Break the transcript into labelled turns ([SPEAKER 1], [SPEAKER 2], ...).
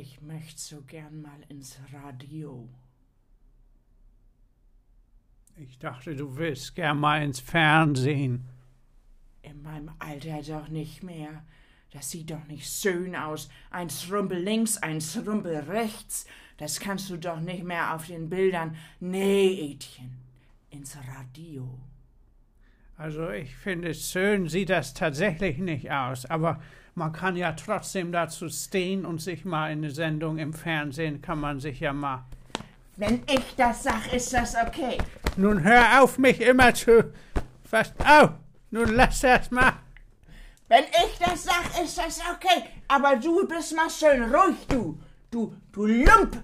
[SPEAKER 1] Ich möchte so gern mal ins Radio.
[SPEAKER 2] Ich dachte, du willst gern mal ins Fernsehen.
[SPEAKER 1] In meinem Alter doch nicht mehr. Das sieht doch nicht schön aus. Ein Schrumpel links, ein Schrumpel rechts. Das kannst du doch nicht mehr auf den Bildern. Nee, Ädchen, ins Radio.
[SPEAKER 2] Also ich finde, schön sieht das tatsächlich nicht aus, aber man kann ja trotzdem dazu stehen und sich mal eine Sendung im Fernsehen kann man sich ja mal.
[SPEAKER 1] Wenn ich das sag, ist das okay.
[SPEAKER 2] Nun hör auf, mich immer zu. Was? Au! Nun lass das mal.
[SPEAKER 1] Wenn ich das sag, ist das okay. Aber du bist mal schön ruhig, du. Du, du Lump.